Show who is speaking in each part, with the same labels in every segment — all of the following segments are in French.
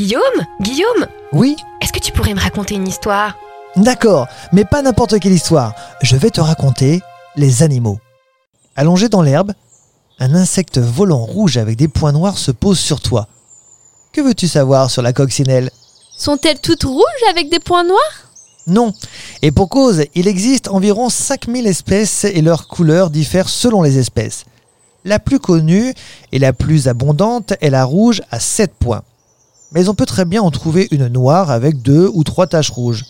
Speaker 1: Guillaume Guillaume
Speaker 2: Oui
Speaker 1: Est-ce que tu pourrais me raconter une histoire?
Speaker 2: D'accord, mais pas n'importe quelle histoire. Je vais te raconter les animaux. Allongé dans l'herbe, un insecte volant rouge avec des points noirs se pose sur toi. Que veux-tu savoir sur la coccinelle?
Speaker 3: Sont-elles toutes rouges avec des points noirs?
Speaker 2: Non. Et pour cause, il existe environ 5000 espèces et leurs couleurs diffèrent selon les espèces. La plus connue et la plus abondante est la rouge à 7 points. Mais on peut très bien en trouver une noire avec deux ou trois taches rouges.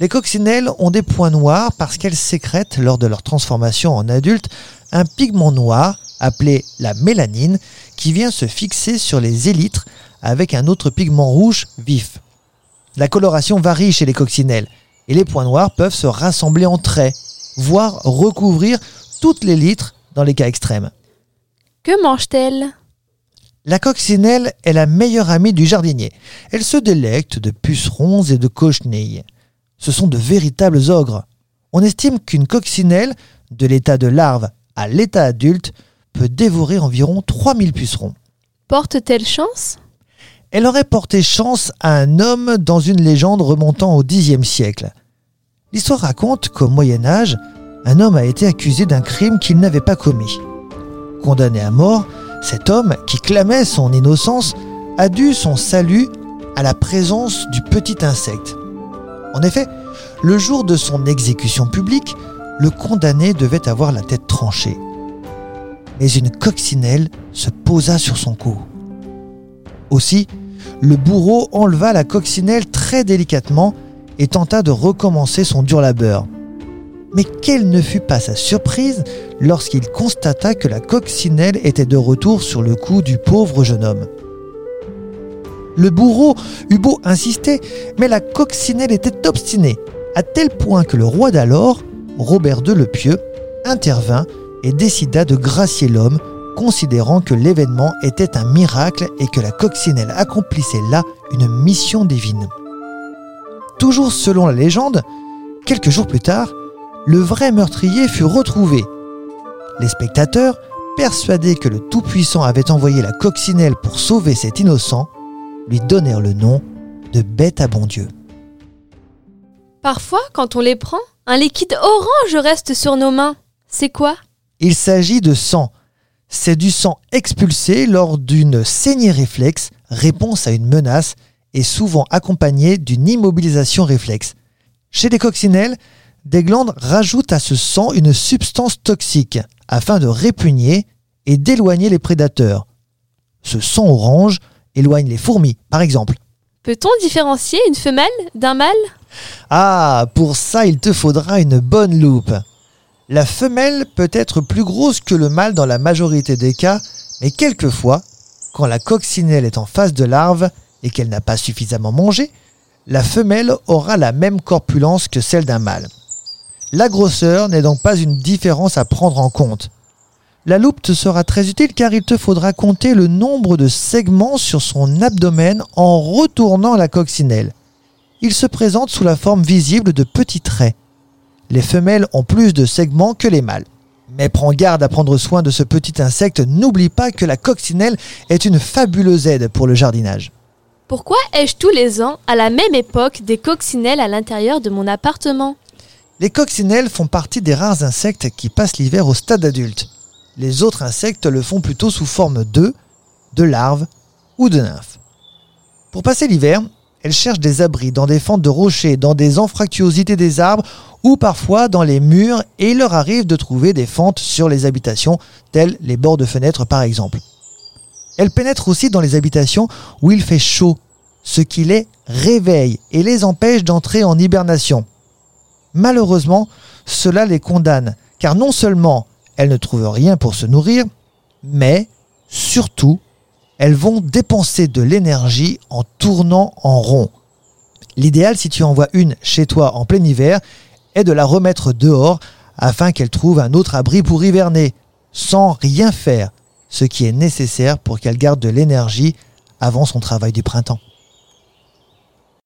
Speaker 2: Les coccinelles ont des points noirs parce qu'elles sécrètent lors de leur transformation en adulte un pigment noir appelé la mélanine qui vient se fixer sur les élytres avec un autre pigment rouge vif. La coloration varie chez les coccinelles et les points noirs peuvent se rassembler en traits, voire recouvrir toutes les litres dans les cas extrêmes.
Speaker 3: Que mange-t-elle?
Speaker 2: La coccinelle est la meilleure amie du jardinier. Elle se délecte de pucerons et de cochenilles. Ce sont de véritables ogres. On estime qu'une coccinelle, de l'état de larve à l'état adulte, peut dévorer environ 3000 pucerons.
Speaker 3: Porte-t-elle chance?
Speaker 2: Elle aurait porté chance à un homme dans une légende remontant au Xe siècle. L'histoire raconte qu'au Moyen Âge, un homme a été accusé d'un crime qu'il n'avait pas commis. Condamné à mort, cet homme, qui clamait son innocence, a dû son salut à la présence du petit insecte. En effet, le jour de son exécution publique, le condamné devait avoir la tête tranchée. Mais une coccinelle se posa sur son cou. Aussi, le bourreau enleva la coccinelle très délicatement et tenta de recommencer son dur labeur. Mais quelle ne fut pas sa surprise lorsqu'il constata que la coccinelle était de retour sur le cou du pauvre jeune homme. Le bourreau eut beau insister, mais la coccinelle était obstinée, à tel point que le roi d'alors, Robert II le Pieux, intervint et décida de gracier l'homme, considérant que l'événement était un miracle et que la coccinelle accomplissait là une mission divine. Toujours selon la légende, quelques jours plus tard, le vrai meurtrier fut retrouvé. Les spectateurs, persuadés que le Tout-Puissant avait envoyé la coccinelle pour sauver cet innocent, lui donnèrent le nom de bête à bon Dieu.
Speaker 3: Parfois, quand on les prend, un liquide orange reste sur nos mains. C'est quoi?
Speaker 2: Il s'agit de sang. C'est du sang expulsé lors d'une saignée réflexe, réponse à une menace, et souvent accompagnée d'une immobilisation réflexe. Chez les coccinelles, des glandes rajoutent à ce sang une substance toxique afin de répugner et d'éloigner les prédateurs. Ce sang orange éloigne les fourmis, par exemple.
Speaker 3: Peut-on différencier une femelle d'un mâle?
Speaker 2: Ah, pour ça, il te faudra une bonne loupe. La femelle peut être plus grosse que le mâle dans la majorité des cas, mais quelquefois, quand la coccinelle est en phase de larve et qu'elle n'a pas suffisamment mangé, la femelle aura la même corpulence que celle d'un mâle. La grosseur n'est donc pas une différence à prendre en compte. La loupe te sera très utile car il te faudra compter le nombre de segments sur son abdomen en retournant la coccinelle. Il se présente sous la forme visible de petits traits. Les femelles ont plus de segments que les mâles. Mais prends garde à prendre soin de ce petit insecte, n'oublie pas que la coccinelle est une fabuleuse aide pour le jardinage.
Speaker 3: Pourquoi ai-je tous les ans, à la même époque, des coccinelles à l'intérieur de mon appartement?
Speaker 2: Les coccinelles font partie des rares insectes qui passent l'hiver au stade adulte. Les autres insectes le font plutôt sous forme d'œufs, de larves ou de nymphes. Pour passer l'hiver, elles cherchent des abris dans des fentes de rochers, dans des anfractuosités des arbres ou parfois dans les murs et il leur arrive de trouver des fentes sur les habitations, telles les bords de fenêtres par exemple. Elles pénètrent aussi dans les habitations où il fait chaud, ce qui les réveille et les empêche d'entrer en hibernation. Malheureusement, cela les condamne, car non seulement elles ne trouvent rien pour se nourrir, mais surtout, elles vont dépenser de l'énergie en tournant en rond. L'idéal, si tu en vois une chez toi en plein hiver, est de la remettre dehors afin qu'elle trouve un autre abri pour hiverner, sans rien faire, ce qui est nécessaire pour qu'elle garde de l'énergie avant son travail du printemps.